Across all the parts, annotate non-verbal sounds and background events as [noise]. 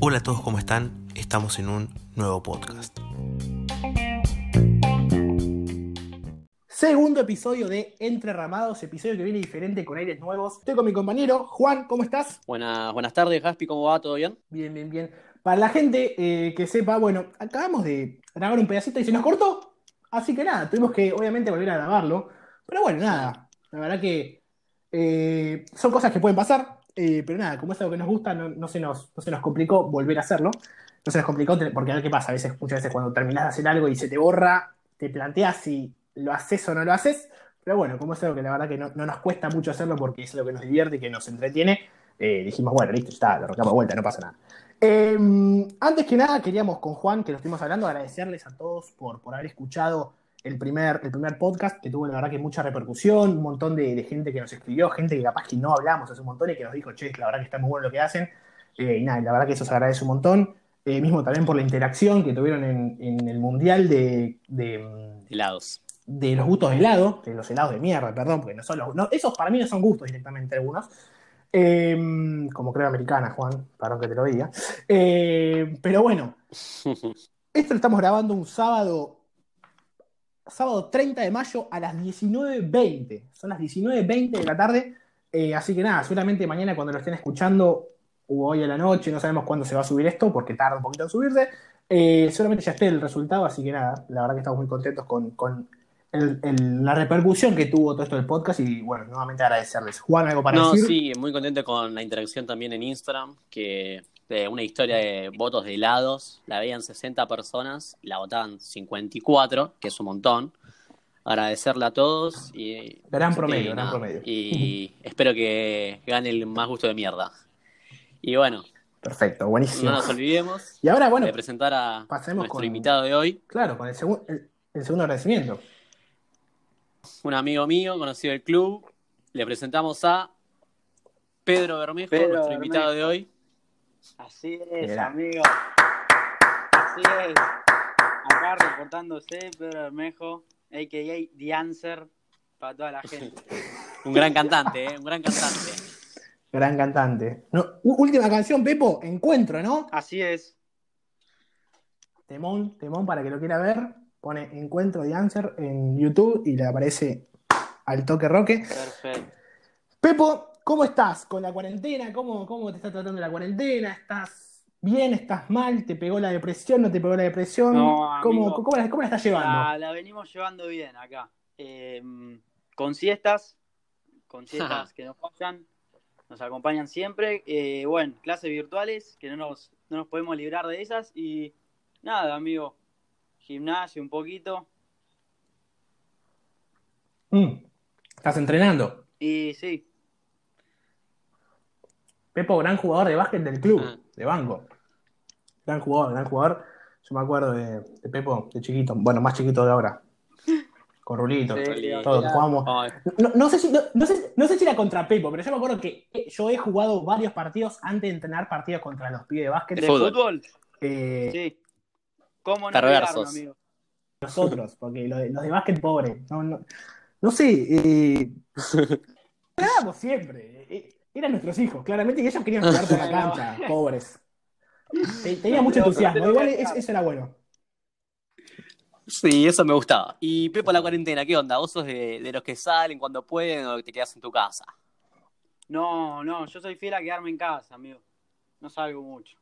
Hola a todos, ¿cómo están? Estamos en un nuevo podcast. Segundo episodio de Entre Ramados, episodio que viene diferente con aires nuevos. Estoy con mi compañero Juan, ¿cómo estás? Buenas, buenas tardes, Gaspi, ¿cómo va? ¿Todo bien? Bien, bien, bien. Para la gente eh, que sepa, bueno, acabamos de grabar un pedacito y se nos cortó, así que nada, tuvimos que obviamente volver a grabarlo. Pero bueno, nada, la verdad que eh, son cosas que pueden pasar, eh, pero nada, como es algo que nos gusta, no, no se nos, no se nos complicó volver a hacerlo. No se nos complicó porque a ver qué pasa, a veces, muchas veces cuando terminás de hacer algo y se te borra, te planteas si lo haces o no lo haces. Pero bueno, como es algo que la verdad que no, no nos cuesta mucho hacerlo porque es algo que nos divierte y que nos entretiene, eh, dijimos, bueno, listo, está, lo arrancamos de vuelta, no pasa nada. Eh, antes que nada, queríamos con Juan, que lo estuvimos hablando, agradecerles a todos por, por haber escuchado el primer, el primer podcast, que tuvo la verdad que mucha repercusión, un montón de, de gente que nos escribió, gente que capaz que no hablamos hace un montón y que nos dijo, che, la verdad que está muy bueno lo que hacen. Eh, y nada, la verdad que eso se agradece un montón. Eh, mismo también por la interacción que tuvieron en, en el Mundial de, de, Helados. de los gustos de helado, de los helados de mierda, perdón, porque no son los. no, esos para mí no son gustos directamente algunos. Eh, como creo americana, Juan, perdón que te lo diga. Eh, pero bueno, [laughs] esto lo estamos grabando un sábado, sábado 30 de mayo a las 19.20. Son las 19.20 de la tarde. Eh, así que nada, seguramente mañana cuando lo estén escuchando, o hoy a la noche, no sabemos cuándo se va a subir esto, porque tarda un poquito en subirse. Eh, seguramente ya esté el resultado, así que nada, la verdad que estamos muy contentos con, con el- el- la repercusión que tuvo todo esto del podcast y bueno, nuevamente agradecerles. Juan, ¿algo para No, decir? sí, muy contento con la interacción también en Instagram, que de una historia de votos de helados, la veían 60 personas, la votaban 54, que es un montón. Agradecerle a todos y... Gran promedio, gran promedio. Y espero que gane el más gusto de mierda. Y bueno, Perfecto, buenísimo. no nos olvidemos Y ahora, bueno, de presentar a pasemos nuestro con- invitado de hoy, claro, con el, segun- el- el segundo agradecimiento. un amigo mío, conocido del club. Le presentamos a Pedro Bermejo, Pedro nuestro Bermejo. invitado de hoy. Así es, Mirá. amigo. Así es. Acá reportándose Pedro Bermejo, a.k.a. The Answer, para toda la gente. [laughs] Un gran cantante, ¿eh? un gran cantante. Gran cantante. No, última canción, Pepo, Encuentro, ¿no? Así es. Temón, temón para que lo quiera ver. Pone Encuentro de Answer en YouTube y le aparece al toque roque. Perfecto. Pepo, ¿cómo estás con la cuarentena? ¿Cómo, cómo te está tratando la cuarentena? ¿Estás bien? ¿Estás mal? ¿Te pegó la depresión? ¿No te pegó la depresión? No, ¿Cómo, amigo. cómo la, cómo la estás llevando? La, la venimos llevando bien acá. Eh, con siestas, con siestas [laughs] que nos fallan, nos acompañan siempre. Eh, bueno, clases virtuales, que no nos, no nos podemos librar de esas. Y nada, amigo. Gimnasio un poquito. Mm, ¿Estás entrenando? Y sí, Pepo, gran jugador de básquet del club, Ah. de banco. Gran jugador, gran jugador. Yo me acuerdo de, de Pepo, de chiquito. Bueno, más chiquito de ahora. Con Rulito, Sí, todos jugamos. No, no sé si, no, no sé, no sé si era contra Pepo, pero yo me acuerdo que yo he jugado varios partidos antes de entrenar partidos contra los pibes de básquet. ¿de Fútbol. fútbol? Eh, Sí. ¿Cómo no Perversos. olvidarlo, amigo? Nosotros, porque de- los de básquet pobre. No, no, no sé. Eh, [laughs] ganábamos siempre. eh, eran nuestros hijos, claramente, y ellos querían [laughs] jugar por la cancha, pobres. Te- Tenía mucho entusiasmo. Igual es- eso era bueno. Sí, eso me gustaba. Y Pepo, la cuarentena, ¿qué onda? ¿Vos sos de, de los que salen cuando pueden o te quedas en tu casa? No, no, yo soy fiel a quedarme en casa, amigo. No salgo mucho.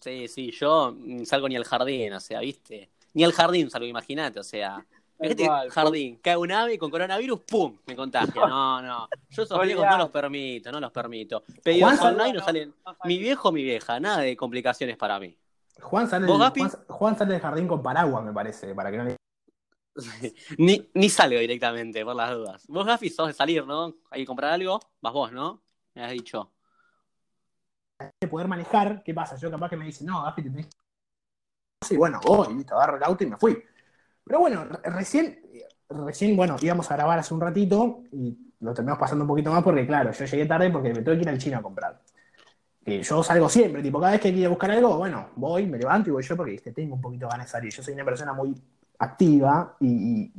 Sí, sí, yo mm, salgo ni al jardín, o sea, ¿viste? Ni al jardín salgo, imagínate, o sea. Imagínate, cual. jardín, cae un ave con coronavirus, ¡pum! Me contagia. [laughs] No, no. Yo esos riesgos no los permito, no los permito. Pedidos Juan, online no no, salen. no. Mi viejo, mi vieja, nada de complicaciones para mí. Juan sale, ¿Vos, del, Gaspi? Juan, Juan sale del jardín con paraguas, me parece, para que no le [laughs] ni, ni salgo directamente, por las dudas. Vos, Gafi, sos de salir, ¿no? Hay que comprar algo, vas vos, ¿no? Me has dicho. de poder manejar, ¿qué pasa? Yo capaz que me dicen, no, Gafi, te tenés Sí, bueno, voy, listo, agarro el auto y me fui. Pero bueno, re- recién, recién, bueno, íbamos a grabar hace un ratito y lo terminamos pasando un poquito más porque, claro, yo llegué tarde porque me tuve que ir al chino a comprar. Que yo salgo siempre, tipo, cada vez que quiero buscar algo, bueno, voy, me levanto y voy yo porque ¿viste? tengo un poquito de ganas de salir. Yo soy una persona muy activa y,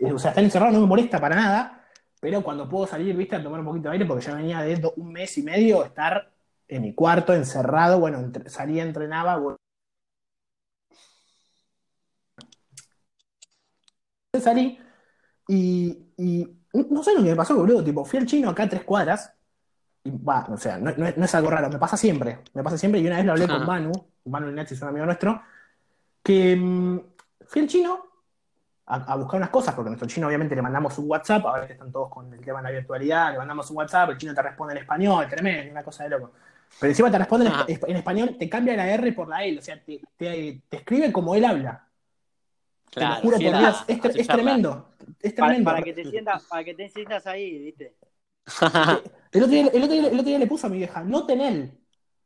eh, o sea, estar encerrado no me molesta para nada, pero cuando puedo salir, viste, a tomar un poquito de aire, porque ya venía de un mes y medio estar en mi cuarto, encerrado, bueno, entre- salía, entrenaba, salí y, y no sé lo que me pasó, boludo, tipo, fui al chino acá a tres cuadras, y va, o sea, no, no es, no es algo raro, me pasa siempre, me pasa siempre, y una vez lo hablé con. [laughs] Manu, Manu Linazzi es un amigo nuestro, que mm, fui al chino a, a buscar unas cosas, porque a nuestro chino obviamente le mandamos un WhatsApp, ahora que están todos con el tema de la virtualidad, le mandamos un WhatsApp, el chino te responde en español, tremendo, una cosa de loco. Pero encima te responde en, Ah. en español, te cambia la R por la L, o sea, te, te- te escribe como él habla. Te lo juro por Dios, es, tremendo. Es tremendo. para que te sientas, para que te sientas ahí, ¿viste? [laughs] El otro, día, el, otro día, el otro día le puso a mi vieja, no tener,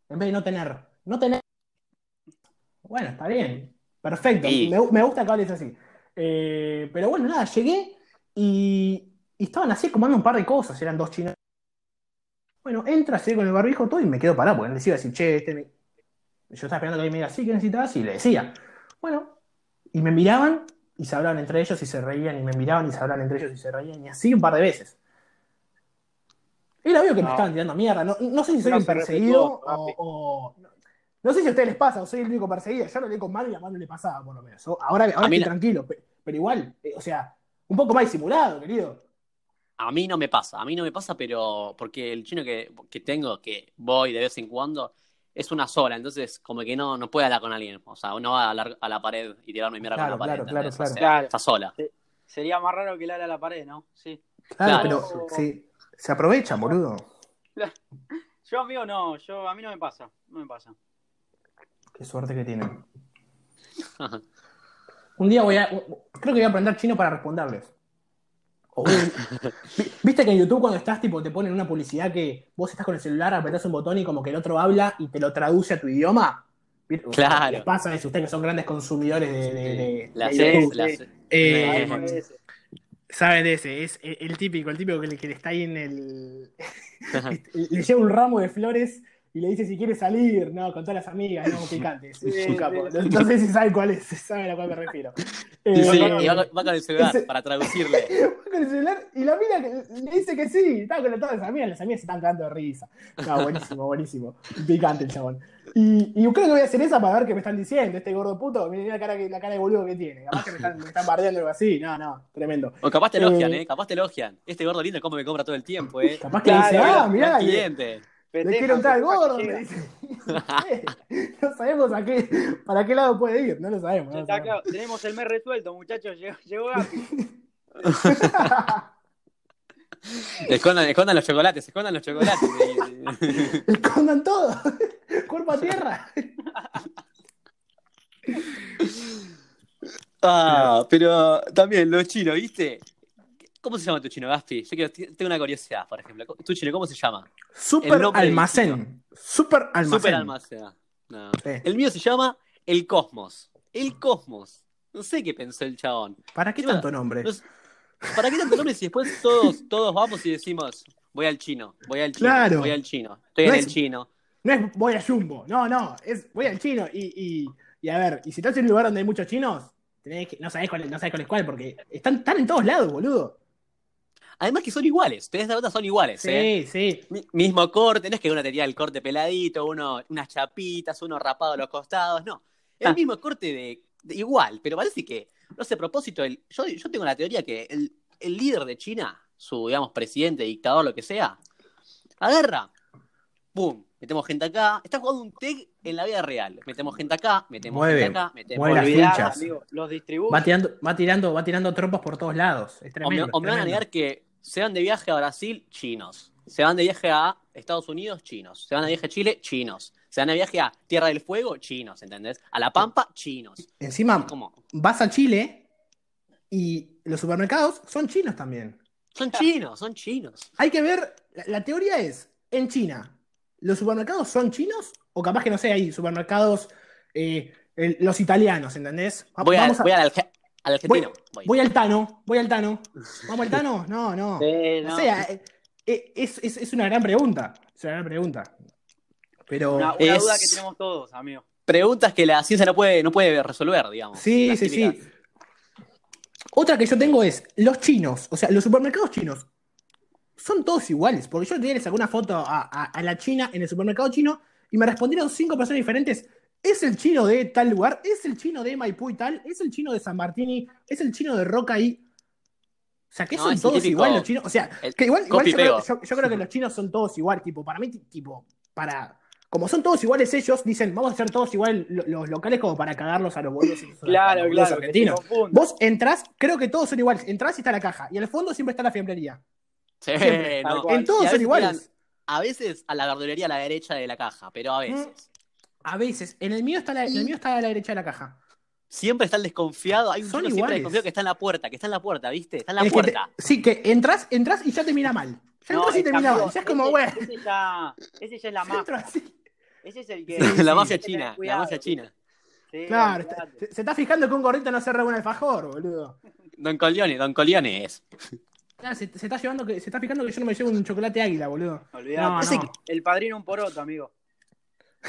en vez de no tener, no tener. Bueno, está bien, perfecto, me, me gusta que hables así. Eh, pero bueno, nada, llegué y, y estaban así comando un par de cosas, eran dos chinos. Bueno, entra así con el barbijo todo y me quedo parado, porque les iba a decir, che, este me- yo estaba esperando que alguien me diga, sí, ¿qué necesitabas? Y le decía. Bueno, y me miraban y se hablaban entre ellos y se reían, y me miraban y se hablaban entre ellos y se reían, y así un par de veces. Era obvio que me estaban tirando mierda. No, no sé si soy No un se perseguido o, no, sé si a ustedes les pasa o soy el único perseguido. Yo lo leí con Manu y a Manu le pasaba, por lo menos. Ahora, ahora estoy tranquilo, pe- pero, igual, eh, o sea, un poco más disimulado, querido. A mí no me pasa, a mí no me pasa, pero porque el chino que, que tengo, que voy de vez en cuando, es una sola, entonces como que no, no puede hablar con alguien. O sea, no va a hablar a la pared y tirarme mierda Claro, con la pared. claro, claro, claro. O sea, Claro. está sola. Sería más raro que le a la pared, ¿no? Sí. Claro, Claro. pero sí, se aprovechan, boludo. [laughs] Yo, amigo, no, yo, a mí no me pasa, no me pasa. Qué suerte que tienen. [laughs] Un día voy a. Creo que voy a aprender chino para responderles. Viste que en YouTube cuando estás, tipo, te ponen una publicidad que vos estás con el celular, apretás un botón y como que el otro habla y te lo traduce a tu idioma. ¿Viste? Claro. Les pasa eso, ustedes que son grandes consumidores de, de- de- La de YouTube. la- sí. Eh, Eh. Saben de ese, es el, el típico, el típico que le, que le está ahí en el. [laughs] [laughs] le lleva un ramo de flores y le dice si quiere salir, no, con todas las amigas, no, picante. es Sí, un capo. sí, sí. No, sé si saben cuál es, saben a cuál me refiero. Y Eh, sí, bueno, y va, con- va con el celular Ese- para traducirle. [laughs] va con el celular y la mina le dice que sí, estaba con todas las amigas, las amigas se están cagando de risa. No, [laughs] buenísimo, buenísimo. Picante el chabón. Y, y creo que voy a hacer esa para ver qué me están diciendo, este gordo puto, miren la cara, que- la cara de boludo que tiene. Capaz que me están, me están bardeando o algo así. No, no, tremendo. O capaz te elogian, Eh, ¿eh? Capaz te elogian. Este gordo lindo, ¿cómo me compra todo el tiempo, eh? Capaz que Claro, dice, ah, mirá, y- le quiero entrar al gordo, me dice. [laughs] no sabemos a qué, para qué lado puede ir, no lo sabemos. no lo Está sabemos. claro, tenemos el mes resuelto, muchachos. Llegó, llegó. [laughs] Escondan, escondan los chocolates, escondan los chocolates. [laughs] Escondan todo, cuerpo a tierra. ah, pero también los chinos, ¿viste? ¿Cómo se llama tu chino, Gaspi? Yo quiero- tengo una curiosidad, por ejemplo. ¿Tu chino cómo se llama? Super almacén. Super almacén. Super almacén. No. Sí. El mío se llama El Cosmos. El Cosmos. No sé qué pensó el chabón. ¿Para qué tanto nombre? ¿Para qué tanto nombre si después todos, todos vamos y decimos, voy al chino, voy al chino, Claro. voy al chino, estoy No en es- el chino? No es voy a Jumbo, no, no, es voy al chino. Y, y, y a ver, y si estás en un lugar donde hay muchos chinos, tenés que, no sabés cuál, no sabés cuál es cuál, porque están, están en todos lados, boludo. Además que son iguales, das cuenta, son iguales, ¿eh? Sí, sí. Mi- Mismo corte, no es que uno tenía el corte peladito, uno unas chapitas, uno rapado a los costados, no. El Ah. mismo corte de, de igual, pero parece que, no sé, a propósito, el, yo, yo tengo la teoría que el, el líder de China, su, digamos, presidente, dictador, lo que sea, agarra, ¡pum! Metemos gente acá, está jugando un tech en la vida real. Metemos gente acá, metemos Mueve, gente acá, metemos mueve las gente acá. fichas. amigo, los distribuye. Va tirando, va tirando, va tirando tropas por todos lados. Es O tremendo. me, o me van a negar que se van de viaje a Brasil, chinos. Se van de viaje a Estados Unidos, chinos. Se van de viaje a Chile, chinos. Se van de viaje a Tierra del Fuego, chinos, ¿entendés? A La Pampa, chinos. Encima, como, vas a Chile y los supermercados son chinos también. son chinos, son chinos. Hay que ver, la, la teoría es, en China, ¿los supermercados son chinos? O capaz que no sé, hay supermercados, eh, el- los italianos, ¿entendés? Voy, a- vamos a- voy al, al argentino. Voy. Voy al Tano, voy al Tano. ¿Vamos al Tano? [laughs] No, no. Sí, No no. sé, eh, eh, es, es- es una gran pregunta. Es una gran pregunta. Pero. Una, una Es- duda que tenemos todos, amigo. Preguntas que la ciencia no puede, no puede resolver, digamos. Sí, sí, sí. Otra que yo tengo es los chinos, o sea, los supermercados chinos, son todos iguales. Porque yo le saqué una foto a, a- a la china en el supermercado chino y me respondieron cinco personas diferentes. Es el chino de tal lugar, es el chino de Maipú y tal, es el chino de San Martín, es el chino de Roca y. O sea, que No, son todos típico- iguales los chinos. O sea, que igual, igual yo, creo, copy-pego. yo- yo creo que los chinos son todos igual. Tipo, para mí, tipo, para. Como son todos iguales ellos, dicen, vamos a hacer todos igual lo- los locales como para cagarlos a los boludos, a los Claro, claro, se argentinos. Vos entrás, creo que todos son iguales. Entrás y está la caja. Y al fondo siempre está la fiambrería. Sí, Siempre, no. En todos Y son iguales. A veces a la verdulería a la derecha de la caja, pero a veces. A veces. En el mío está la, en el mío está a la derecha de la caja. Siempre está el desconfiado. Hay un Son chino siempre iguales. desconfiado que está en la puerta, que está en la puerta, ¿viste? Está en la El que te- puerta. sí, que entras, entras y ya te mira mal. Ya No, entras y te mira mal. Ya es como, ese- bueno. Ese ya, ese ya es la [laughs] mafia. Ese es el que. [laughs] la mafia china, la mafia china. Sí, Claro, se, se está fijando que un gordito no se roba un alfajor, boludo. Don Corleone, Don Corleone es. Claro, se, se está llevando que, se está fijando que yo no me llevo un chocolate águila, boludo. No, no. El padrino un poroto, amigo.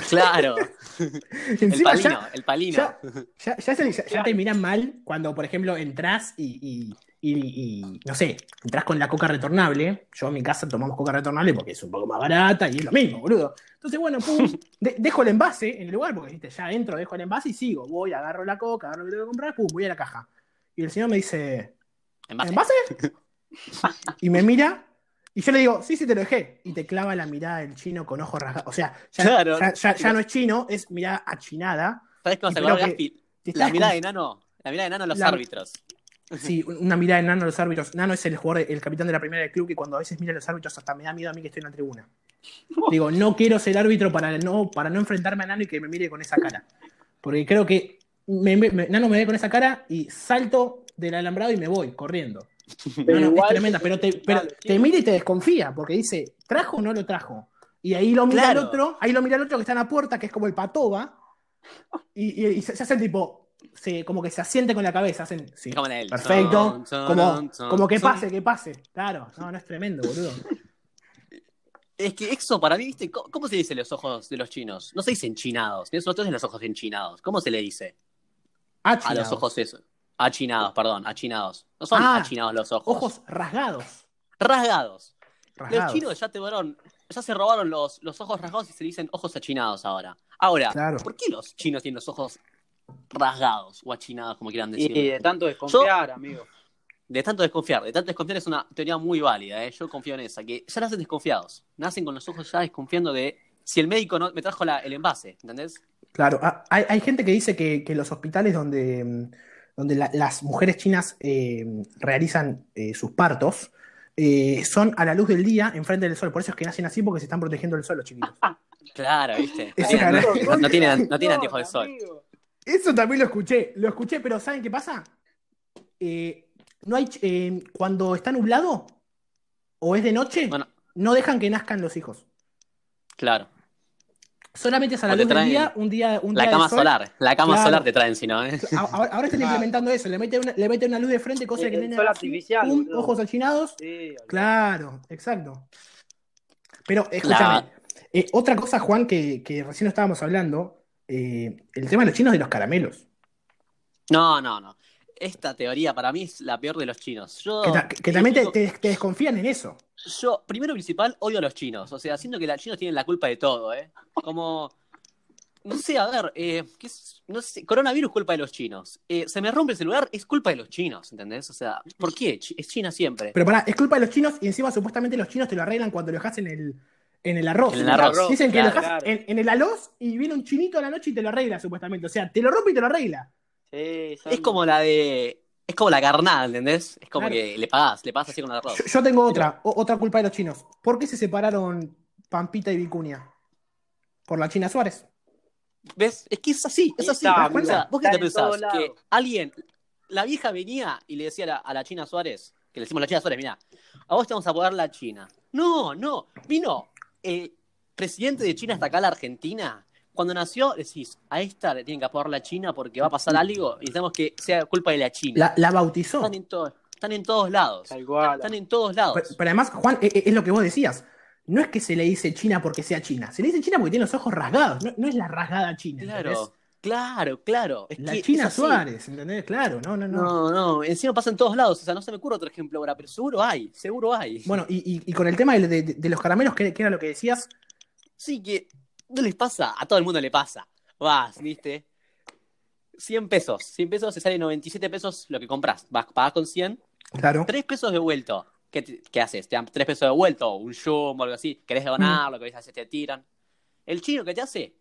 Claro. [laughs] El palino, ya, el palino. ya, ya, ya se- ya- ya te miran mal cuando, por ejemplo, entras y, y- y- y, no sé, entras con la coca retornable. Yo en mi casa tomamos coca retornable porque es un poco más barata y es lo mismo, boludo. Entonces, bueno, pum, [laughs] de- dejo el envase en el lugar porque viste, ya entro, dejo el envase y sigo. Voy, agarro la coca, agarro lo que tengo que comprar, pum, voy a la caja. Y el señor me dice, Envase. ¿envase? [laughs] y me mira. Y yo le digo, sí, sí, te lo dejé. Y te clava la mirada del chino con ojos rasgados. O sea, ya, Claro. ya, ya- ya no es chino, es mirada achinada. ¿Sabes cómo se que Gaspi? La mirada con- de Nano. La mirada de Nano a los La- árbitros. Sí, una mirada de Nano a los árbitros. Nano es el jugador, el capitán de la primera del club que cuando a veces mira a los árbitros hasta me da miedo a mí que estoy en la tribuna. [laughs] Digo, no quiero ser árbitro para no, para no enfrentarme a Nano y que me mire con esa cara. Porque creo que me- me- Nano me ve con esa cara y salto del alambrado y me voy corriendo. [laughs] No, no, es tremenda, pero, te, pero mira y te desconfía, porque dice, ¿trajo o no lo trajo? Y ahí lo mira Claro. el otro, ahí lo mira el otro que está en la puerta, que es como el patoba, y, y- y se, se hace el tipo, se, como que se asiente con la cabeza, hacen, sí, Como en el perfecto, son, son, como, son, como que pase, que pase, claro, no, no es tremendo, boludo. Es que eso para mí, ¿viste? ¿Cómo, cómo se dice los ojos de los chinos? No se dice enchinados. Eso no es los ojos enchinados. ¿Cómo se le dice? Ah, A los chinados. ojos eso. Achinados, perdón, achinados. No son Ah, achinados los ojos. ojos rasgados. rasgados. Los chinos ya te robaron, ya se robaron los, los ojos rasgados y se dicen ojos achinados ahora. Ahora, Claro. ¿por qué los chinos tienen los ojos rasgados o achinados, como quieran decir? Y de tanto desconfiar, amigo. De tanto desconfiar, de tanto desconfiar es una teoría muy válida, ¿eh? yo confío en esa, que ya nacen desconfiados, nacen con los ojos ya desconfiando de si el médico no me trajo la- el envase, ¿entendés? Claro, ah, hay, hay gente que dice que, que los hospitales donde, mm, donde la- las mujeres chinas eh, realizan eh, sus partos eh, son a la luz del día, enfrente del sol. Por eso es que nacen así porque se están protegiendo del sol los chiquitos. [laughs] Claro, ¿viste? No tienen, no- no tienen, no tienen No, anteojos de sol. Eso también lo escuché, lo escuché, pero ¿saben qué pasa? Eh, no hay, eh, cuando está nublado o es de noche, Bueno, no dejan que nazcan los hijos. claro. Solamente es a la luz del día, un día, un La día de cama sol. solar, la cama Claro. solar te traen, si no, ¿eh? Ahora, ahora [laughs] están implementando eso, le meten una, le meten una luz de frente, cosa El- que artificial, pum, boludo. ojos achinados. Sí. Claro, exacto. Pero escúchame, eh, otra cosa, Juan, que, que recién estábamos hablando, eh, el tema de los chinos de los caramelos. No, no, no. Esta teoría para mí es la peor de los chinos. Yo, Que, ta- que también te, te- te desconfían en eso. Yo, primero y principal, odio a los chinos. O sea, siento que los chinos tienen la culpa de todo, ¿eh? Como, no sé, a ver, eh, ¿qué es? no sé, coronavirus culpa de los chinos. Eh, se me rompe el celular, es culpa de los chinos, ¿entendés? O sea, ¿por qué? Es China siempre. Pero pará, es culpa de los chinos y encima supuestamente los chinos te lo arreglan cuando lo dejas en el, en el arroz. En el arroz, Dicen que claro, lo dejas claro. en, en el arroz y viene un chinito a la noche y te lo arregla supuestamente. O sea, te lo rompe y te lo arregla. Sí, son- Es como la de. Es como la carnada, ¿entendés? Es como Claro. que le pagás, le pagás así con el arroz. Yo, yo tengo otra, o- otra culpa de los chinos. ¿Por qué se separaron Pampita y Vicuña? Por la China Suárez. ¿Ves? Es que es así, es así. Está, O sea, ¿Vos qué te pensás? Que alguien, la vieja venía y le decía a la, a la China Suárez, que le decimos a la China Suárez, mira, a vos te vamos a poder la China. No, no, vino el presidente de China hasta acá a la Argentina. Cuando nació, decís, a esta le tienen que apoyar la China porque va a pasar algo y necesitamos que sea culpa de la China. La, la bautizó. Están, en todo- están en todos lados. Tal cual. Están en todos lados. Pero, pero además, Juan, e- e- es, lo que vos decías. No es que se le dice China porque sea China. Se le dice China porque tiene los ojos rasgados. No, no es la rasgada China. Claro, ¿entendés? Claro, claro. Es La que China. Suárez, ¿entendés? Claro, no, no, no. No, no, encima pasa en todos lados. O sea, no se me ocurre otro ejemplo ahora, pero seguro hay, seguro hay. Bueno, y, y- y con el tema de, de- de los caramelos, ¿qué, qué era lo que decías? Sí, que no les pasa, a todo el mundo le pasa. Vas, viste. 100 pesos, 100 pesos te sale 97 pesos lo que compras. Vas, pagás con 100, Claro. 3 pesos de vuelto. ¿Qué, te- qué haces? Te dan 3 pesos de vuelto, un jumbo, algo así. ¿Querés donar? Lo que veces te tiran. El chino que te hace,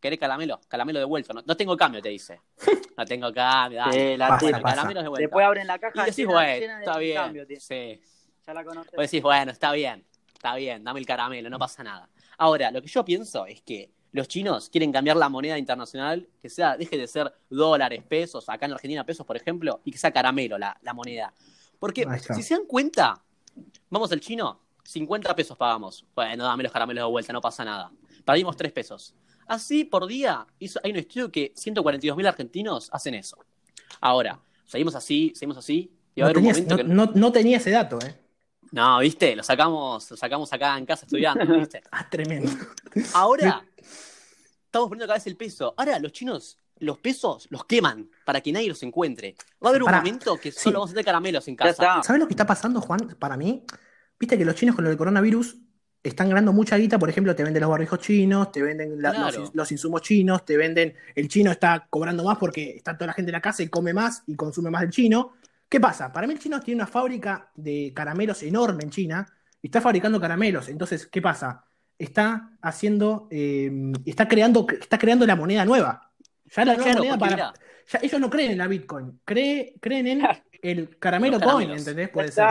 ¿querés caramelo? Caramelo de vuelto. No, no tengo cambio, te dice. [laughs] No tengo cambio, dale. Sí, la Pasa, pasa. caramelos de vuelta. Después abren la caja y decís, bueno, está bien. cambio. Sí. Ya la conoces. Vos decís, bueno, está bien, está bien, dame el caramelo, no pasa nada. Ahora, lo que yo pienso es que los chinos quieren cambiar la moneda internacional, que sea, deje de ser dólares, pesos, acá en Argentina pesos, por ejemplo, y que sea caramelo la, la moneda. Porque si se dan cuenta, vamos al chino, 50 pesos pagamos. Bueno, dame los caramelos de vuelta, no pasa nada. Perdimos 3 pesos. Así por día, hizo- hay un estudio que 142 mil argentinos hacen eso. Ahora, seguimos así, seguimos así, y va a No, haber un momento no- que... no- no tenía ese dato, ¿eh? No, viste, lo sacamos, lo sacamos acá en casa estudiando, viste. [laughs] Ah, tremendo. Ahora estamos poniendo cada vez el peso. Ahora los chinos, los pesos los queman para que nadie los encuentre. Va a haber un Pará. momento que Sí. solo vamos a tener caramelos en casa. ¿Sabes lo que está pasando, Juan? Para mí, viste que los chinos con lo del coronavirus están ganando mucha guita. Por ejemplo, te venden los barbijos chinos, te venden la- Claro. los, los insumos chinos, te venden. El chino está cobrando más porque está toda la gente en la casa y come más y consume más del chino. ¿Qué pasa? Para mí, el chino tiene una fábrica de caramelos enorme en China y está fabricando caramelos. Entonces, ¿qué pasa? Está haciendo. eh, está, creando, está creando la moneda nueva. Ya la nueva Claro, moneda para. ya ellos no creen en la Bitcoin, cree- creen en el caramelo coin. ¿entendés? Puede ser.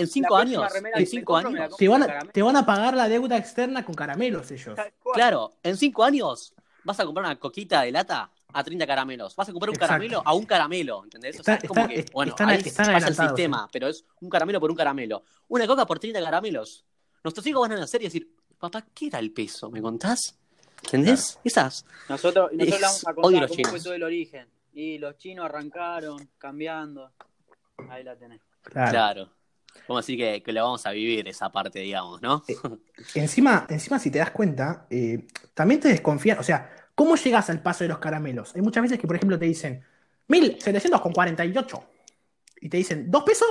en cinco años, en cinco años, Te van, a, te van a pagar la deuda externa con caramelos ellos. Claro, en cinco años vas a comprar una coquita de lata a 30 caramelos. Vas a comprar un Exacto. caramelo a un caramelo, ¿entendés? O sea, Está- es como está- que, bueno, están- ahí están falla el sistema, pero es un caramelo por un caramelo. Una coca por 30 caramelos. Nuestros hijos van a nacer y decir, papá, ¿qué era el peso? ¿Me contás? ¿Entendés? Esas. Nosotros, nosotros Es- vamos a contar cómo chinos. fue todo el origen. Y los chinos arrancaron, cambiando. Ahí la tenés. Claro. Claro. Vamos a decir que, que lo vamos a vivir esa parte, digamos, ¿no? Eh, Encima, encima, si te das cuenta, eh, también te desconfían. O sea, ¿cómo llegas al paso de los caramelos? Hay muchas veces que, por ejemplo, te dicen 1748 y te dicen ¿dos pesos?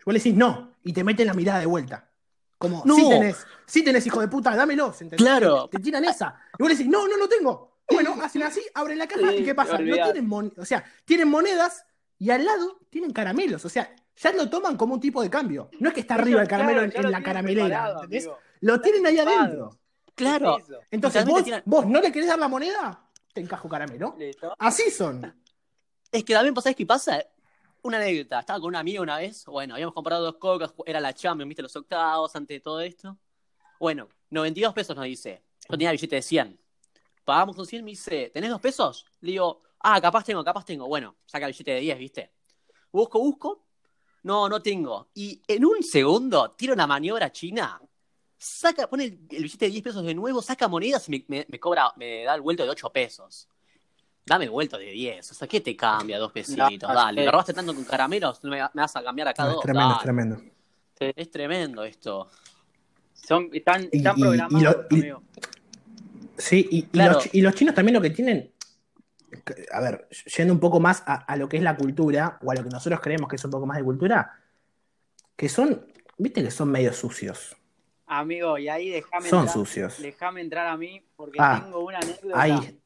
Y vos le decís no y te meten la mirada de vuelta. Como, No. sí tenés, sí tenés, hijo de puta, dámelos. ¿entendés? Claro. Te tiran esa. Y vos le decís no, no, no tengo. Bueno, hacen así, abren la caja Sí, y ¿qué pasa? No tienen o sea, tienen monedas y al lado tienen caramelos. O sea, ya lo toman como un tipo de cambio. No es que está arriba el caramelo en, Claro, ya en lo la caramelera. preparado, ¿entendés? amigo. Lo tienen ahí adentro. Claro. Entonces, vos, tiran- vos no le querés dar la moneda, te encajo caramelo. Listo. Así son. Es que también, ¿sabes qué pasa? Una anécdota. Estaba con una amiga una vez. Bueno, habíamos comprado dos cocas. Era la Champions, ¿viste? Los octavos, antes de todo esto. Bueno, 92 pesos nos dice. Yo tenía billete de 100. Pagamos con 100, me dice, ¿tenés dos pesos? Le digo, ah, capaz tengo, capaz tengo. Bueno, saca el billete de 10, ¿viste? Busco, busco. No, no tengo. Y en un segundo, tiro una maniobra china. Saca, pone el, el billete de 10 pesos de nuevo, saca monedas y me, me- me cobra, me da el vuelto de 8 pesos. Dame el vuelto de 10. O sea, ¿qué te cambia dos pesitos? No, Dale, me robaste tanto con caramelos, no me, me vas a cambiar acá No, es dos. tremendo, es tremendo. Es tremendo esto. Son, están, Y- están y- y programados, y-. Sí, y, y Claro. los, chi- y los chinos también lo que tienen, a ver, yendo un poco más a, a lo que es la cultura, o a lo que nosotros creemos que es un poco más de cultura, que son, viste que son medio sucios. Amigo, y ahí déjame Son entrar, sucios. déjame entrar a mí porque Ah, tengo una anécdota Ahí,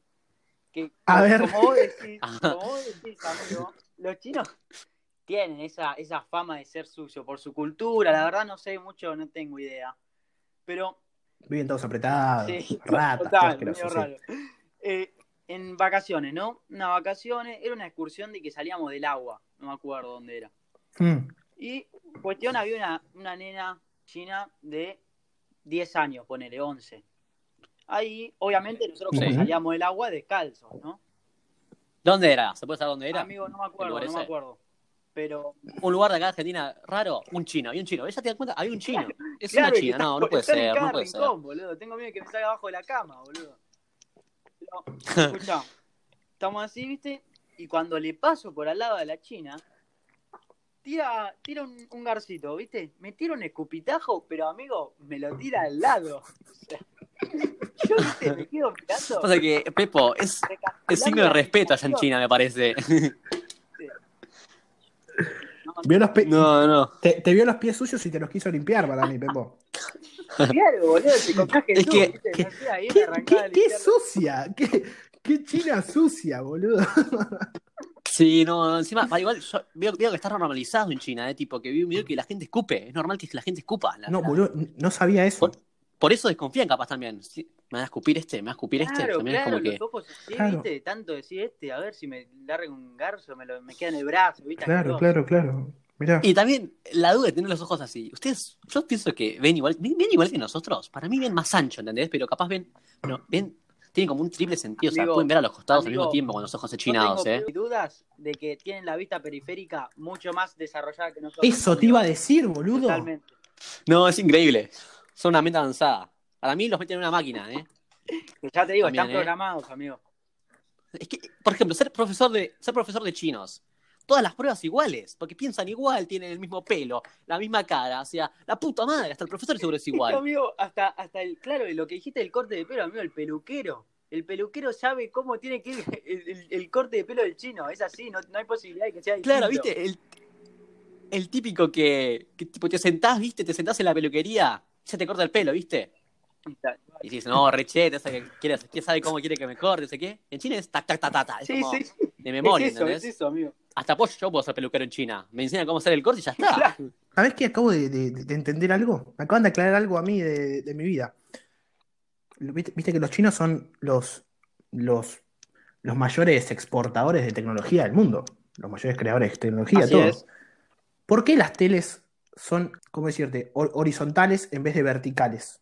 que A como, ver. como vos decís, Ajá. [laughs] como vos decís, amigo, los chinos tienen esa, esa fama de ser sucios por su cultura, la verdad no sé mucho, no tengo idea. Pero viven todos apretados, Sí, [laughs] ratas, total, medio sí. raro. Eh, en vacaciones, ¿no? Unas vacaciones, era una excursión de que salíamos del agua, no me acuerdo dónde era. Mm, Y cuestión, había una, una nena china de 10 años, ponele, 11. Ahí, obviamente, nosotros como Sí. salíamos del agua descalzos, ¿no? ¿Dónde era? ¿Se puede saber dónde era? Amigo, no me acuerdo, no me acuerdo. Pero, Un lugar de acá de Argentina raro, un chino, había un chino. ¿Ella te das cuenta? Había un chino. Es claro, una china, no, no puede ser, no puede ser. rincón, boludo. Tengo miedo que me salga abajo de la cama, boludo. Pero, [laughs] escuchá, estamos así, ¿viste? Y cuando le paso por al lado de la china, tira, tira un, un garcito, ¿viste? Me tira un escupitajo, pero amigo, me lo tira al lado. O sea, Yo, viste, me quedo mirando. Pasa que, Pepo, es, es signo de respeto allá en. China, me parece. No, Vio los pe- No, no. te, te vio los pies suyos y te los quiso limpiar para mí, Pepo. Claro, boludo, te comprás Es Jesús, que- viste, ¿Qué, no sé, ahí me qué- sucia? ¿Qué, qué china sucia, boludo? Sí, no, encima, igual yo veo, veo que está normalizado en China, ¿eh? Tipo, que veo un video que la gente escupe. Es normal que la gente escupa. La- No, la- boludo, no sabía eso. Por, por eso desconfían capaz también. Sí, me va a escupir este, me va a escupir este. También claro, es como que... los ojos así, Claro. viste, de tanto decir este, a ver si me larga un garzo, me, lo, me queda en el brazo, viste. Claro, claro, claro. Mirá. Y también la duda de tener los ojos así. Ustedes, yo pienso que ven igual, ven, ven igual que nosotros. Para mí ven más ancho, ¿entendés? Pero capaz ven, no, ven, tienen como un triple sentido. o sea, pueden ver a los costados amigo, al mismo tiempo con los ojos achinados, tengo ¿eh? dudas de que tienen la vista periférica mucho más desarrollada que nosotros. Eso te iba a decir, boludo. Totalmente. No, es increíble. Son una mente avanzada. Para mí los meten en una máquina, ¿eh? Ya te digo, También, están ¿eh? programados, amigo. Es que, por ejemplo, ser profesor de, ser profesor de chinos. Todas las pruebas iguales, porque piensan igual, tienen el mismo pelo, la misma cara, o sea, la puta madre, hasta el profesor seguro es [laughs] igual. amigo, hasta, hasta el, claro, lo que dijiste del corte de pelo, amigo, el peluquero. El peluquero sabe cómo tiene que ir [laughs] el, el- el corte de pelo del chino. Es así, no, no hay posibilidad de que sea distinto. Claro, viste, el, el típico que, que tipo te sentás, viste, te sentás en la peluquería, se te corta el pelo, viste. Y dices, no, rechete, esa que quiere, quién sabe cómo quiere que me corte, no sé qué. En China es tac, tac, tac, tac, tac, es Sí, como sí, de memoria, es eso, ¿entendés? es eso, amigo. Hasta pues yo puedo ser peluquero en China. Me enseñan cómo hacer el corte y ya está. Claro. ¿Sabés que acabo de, de- de entender algo? Me acaban de aclarar algo a mí de, de mi vida. Viste, viste que los chinos son los, los, los mayores exportadores de tecnología del mundo. Los mayores creadores de tecnología, Así todo. es. ¿Por qué las teles son, cómo decirte, hor- horizontales en vez de verticales?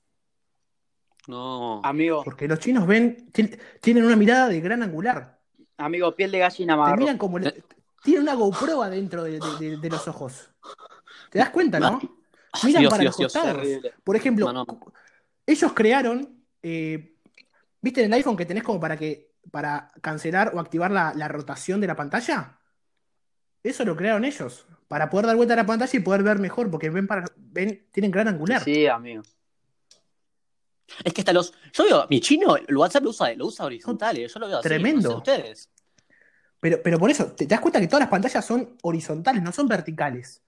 No. Amigo, Porque los chinos ven, ti- tienen una mirada de gran angular. Amigo, piel de gallina Te marrón. miran como. le- Tienen una GoPro adentro de, de- de- de los ojos. ¿Te das cuenta, no? [laughs] Miran Dios, para Dios, los costados. Por ejemplo, Mano. ellos crearon. eh, ¿Viste en el iPhone que tenés como para que. para cancelar o activar la, la rotación de la pantalla? Eso lo crearon ellos. Para poder dar vuelta a la pantalla y poder ver mejor. Porque ven para. ven, tienen gran angular. Sí, amigo. Es que hasta los. Yo veo, mi chino, el WhatsApp lo usa, lo usa horizontal, eh, yo lo veo así. Tremendo. No sé ustedes. Pero, pero por eso, te, te das cuenta que todas las pantallas son horizontales, no son verticales.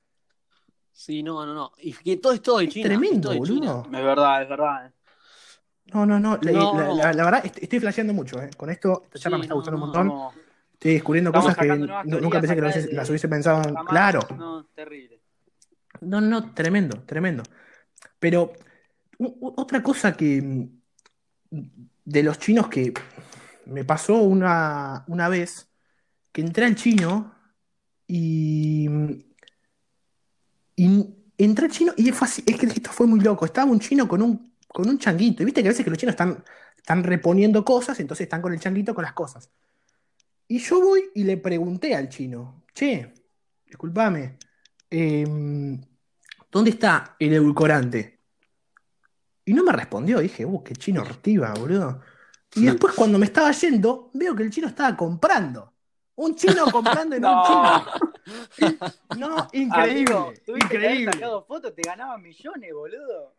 Sí, no, no, no. Y que todo es todo de Es China. tremendo, es boludo. China. Es verdad, es verdad. No, no, no. La, No. la- la- la verdad, est- estoy flasheando mucho. eh. Con esto, esta charla Sí, me está no, gustando un no, montón. No, Estoy descubriendo Estamos cosas que nunca pensé que las de- las hubiese pensado. jamás- Claro. No, terrible. No, no, tremendo, tremendo. Pero otra cosa que de los chinos que me pasó una, una vez, que entré al chino y, y entré al chino y fue así- es que esto fue muy loco. Estaba un chino con un, con un changuito. Y viste que a veces que los chinos están, están reponiendo cosas, entonces están con el changuito con las cosas. Y yo voy y le pregunté al chino, che, discúlpame, em, ¿dónde está el edulcorante? Y no me respondió, dije, uh, qué chino ortiva, boludo. Y después cuando me estaba yendo, veo que el chino estaba comprando. Un chino [laughs] comprando en un No. chino. No, increíble, Amigo, tuviste que increíble. sacado fotos, te ganaban millones, boludo.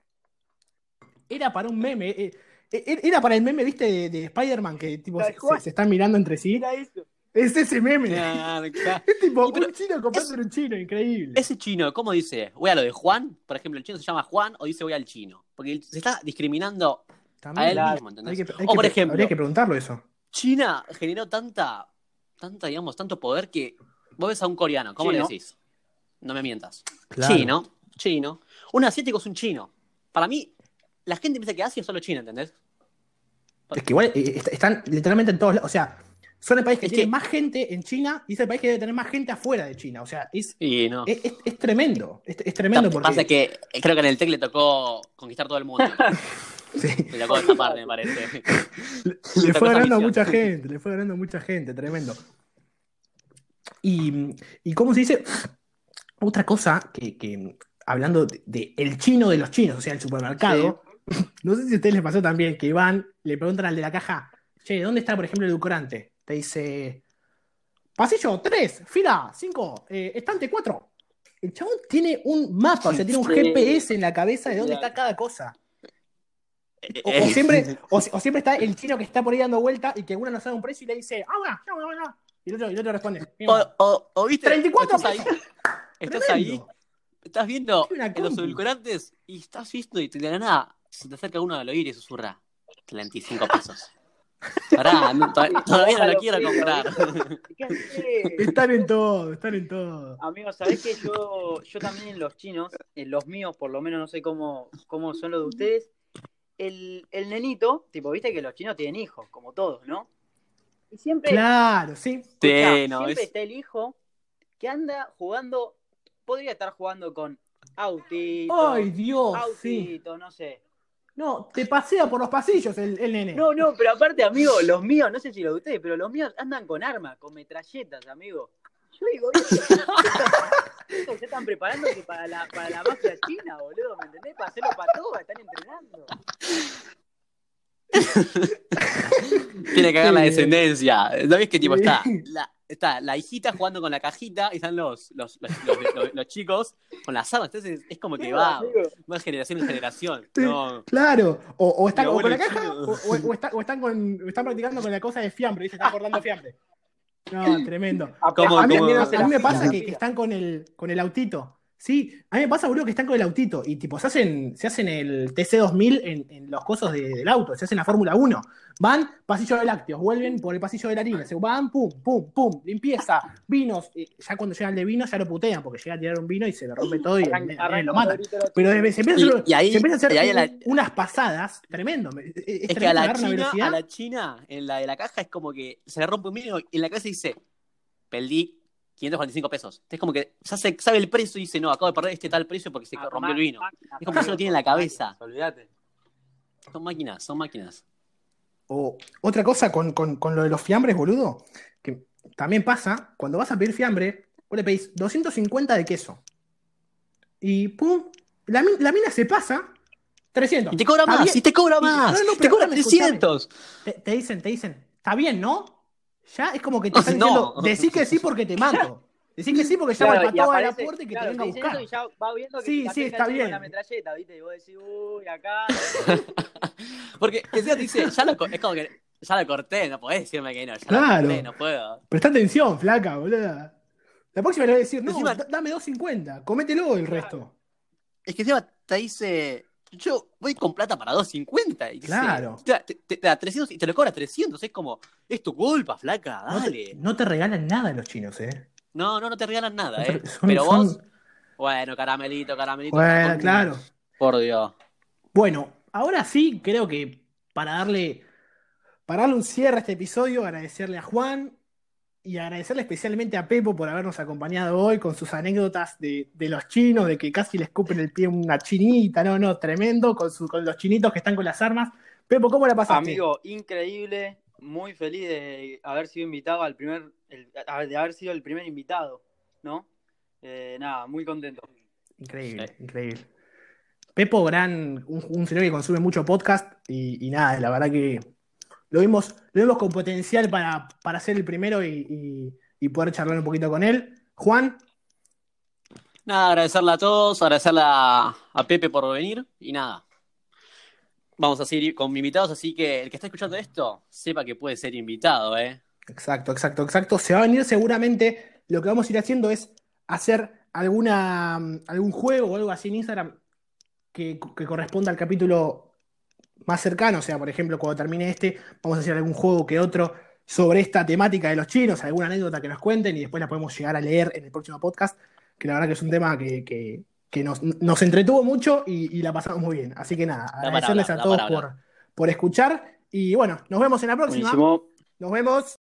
Era para un meme, eh, eh, era para el meme, viste, de, de Spider-Man, que tipo, se, se- están mirando entre sí. Mira eso. Es ese meme. Claro, [laughs] claro. Es tipo Y pero un chino comprando en un chino, increíble. Ese chino, ¿cómo dice? ¿Voy a lo de Juan? Por ejemplo, el chino se llama Juan o dice voy al chino. Porque se está discriminando También a él claro. mismo, ¿entendés? hay que, hay o por que- ejemplo, habría que preguntarlo eso. China generó tanta, tanta, digamos, tanto poder que vos ves a un coreano, ¿cómo Chino. le decís? No me mientas. Claro. Chino, chino. Un asiático es un chino. Para mí, la gente piensa que Asia es solo China, ¿entendés? Es que igual eh, est- están literalmente en todos lados. O sea, son el país que Es tiene que- más gente en China y es el país que debe tener más gente afuera de China. O sea, es, Y no. es, es- es tremendo. Es, es tremendo porque. Pasa que eh, creo que en el TEC le tocó conquistar todo el mundo. [laughs] Sí. Le tocó esa parte, me parece. Le fue ganando a mucha gente, le fue ganando a mucha gente, tremendo. Y, y cómo se dice, otra cosa que, que, hablando de, de el chino de los chinos, o sea, el supermercado, [laughs] no sé si a ustedes les pasó también que van, le preguntan al de la caja, che, ¿dónde está, por ejemplo, el edulcorante? Te dice, pasillo 3, fila 5, estante 4. El chabón tiene un mapa, o sea, tiene un. GPS en la cabeza de dónde está cada cosa. O, o siempre, o, o siempre está el chino que está por ahí dando vuelta y que uno nos da un precio y le dice, ah, no, no, no. Y el otro, y el otro responde, O, o, viste, 34 estás ahí, [laughs] estás ahí, estás viendo en los edulcorantes y estás viendo y te de la nada se te acerca uno al oír y susurra 35 pesos. Pará, no, [laughs] todavía no lo quiero comprar. [laughs] ¿Qué? Están en todo, están en todo. Amigos, ¿sabés que yo, yo también en los chinos, en los míos por lo menos, no sé cómo, cómo son los de ustedes, el, el nenito, tipo, viste que los chinos tienen hijos, como todos, ¿no? Y siempre, Claro, sí. escuchá, Sí, no, siempre es- está el hijo que anda jugando, podría estar jugando con autito, Ay, Dios, sí. autito, no sé. No, te pasea por los pasillos el, el nene. No, no, pero aparte, amigo, los míos, no sé si los de ustedes, pero los míos andan con armas, con metralletas, amigo. Yo digo, ¿esto, [laughs] esto se están preparando que para la, para la mafia china, boludo, ¿me entendés? Para hacerlo para todos, están entrenando. Tiene que haber la descendencia. ¿Sabés que tipo está la, está la hijita jugando con la cajita y están los, los, los, los- los- chicos con las armas? Entonces es como que va, va de generación en generación. No. Claro, o, o están con la caja o, o- está- o están, con, están practicando con la cosa de fiambre, ¿viste? Están cortando fiambre. No, tremendo. [laughs] ¿Cómo- a, mí, cómo- a mí me pasa que, que están con el, con el autito. Sí, a mí me pasa, boludo, que están con el autito y tipo se hacen, se hacen el TC2000 en, en los cosos de- del auto, se hacen la Fórmula 1. Van, pasillo de lácteos, vuelven por el pasillo de la harina, se van, pum, pum, pum, limpieza, vinos. y ya cuando llegan de vino ya lo putean porque llega a tirar un vino y se le rompe todo y arranca- arranca lo matan. Pero se empieza, a Y- hacer- y ahí- se empieza a hacer y ahí la- un- unas pasadas, tremendo. Es, que a la China, velocidad. a la China, en la de la caja es como que se le rompe un vino y en la cabeza dice, perdí 545 pesos. Es como que ya se sabe el precio y dice, no, acabo de perder este tal precio porque se Ah, rompió el vino. Es como que ya lo tiene en la [laughs] cabeza. Olvídate. Son máquinas, son máquinas. O otra cosa con, con- con lo de los fiambres, boludo, que también pasa, cuando vas a pedir fiambre, vos le pedís 250 de queso. Y pum, la, la mina se pasa 300. Y te cobra más, bien. y te cobra Y- más, no, no, te pero cobra escuchame, escuchame. 300. Te, te dicen, te dicen, está bien, ¿no? Ya es como que te [laughs] están No. diciendo, decí que sí porque te mato. Decí que sí porque llamo Claro, y pato a la puerta y que claro, te venga a buscar. y ya va viendo que Sí, sí, está el bien. la metralleta, ¿viste? Y vos decís, uy, acá. [laughs] Porque encima te dice, ya lo, es como que ya lo corté, no podés decirme que no, ya Claro. lo corté, no puedo. Presta atención, flaca, boludo. La próxima le voy a decir, no, Encima- da- dame 250, comételo el resto. Es que encima te dice, yo voy con plata para 250. Y Claro. Te, da- te- te da 300 y te lo cobra 300. Es como, es tu culpa, flaca, No dale. te, no te regalan nada los chinos, ¿eh? No, no, no te regalan nada, No ¿eh? son- Pero son- vos, bueno, caramelito, caramelito. Bueno, claro. Por Dios. Bueno, ahora sí, creo que para darle, para darle un cierre a este episodio, agradecerle a Juan y agradecerle especialmente a Pepo por habernos acompañado hoy con sus anécdotas de, de los chinos, de que casi le escupen el pie una chinita, no, no, tremendo, con, su- con los chinitos que están con las armas. Pepo, ¿cómo la pasaste? Amigo, increíble, muy feliz de haber sido invitado al primer, el- de haber sido el primer invitado, ¿no? Eh, nada, muy contento. Increíble, Sí. increíble. Pepo, gran, un, un señor que consume mucho podcast y, y nada, la verdad que lo vimos, lo vimos con potencial para, para ser el primero y, y- y poder charlar un poquito con él. Juan, Nada, agradecerle a todos, agradecerle a, a Pepe por venir y nada. Vamos a seguir con invitados, así que el que está escuchando esto, sepa que puede ser invitado, ¿eh? exacto, exacto, exacto. Se va a venir seguramente, lo que vamos a ir haciendo es hacer alguna, algún juego o algo así en Instagram que, que corresponda al capítulo más cercano, o sea, por ejemplo, cuando termine este, vamos a hacer algún juego que otro sobre esta temática de los chinos, alguna anécdota que nos cuenten y después la podemos llegar a leer en el próximo podcast, que la verdad que es un tema que, que- que nos, nos entretuvo mucho y, y la pasamos muy bien. Así que nada, agradecerles a todos por, por escuchar y bueno, nos vemos en la próxima. Buenísimo. Nos vemos.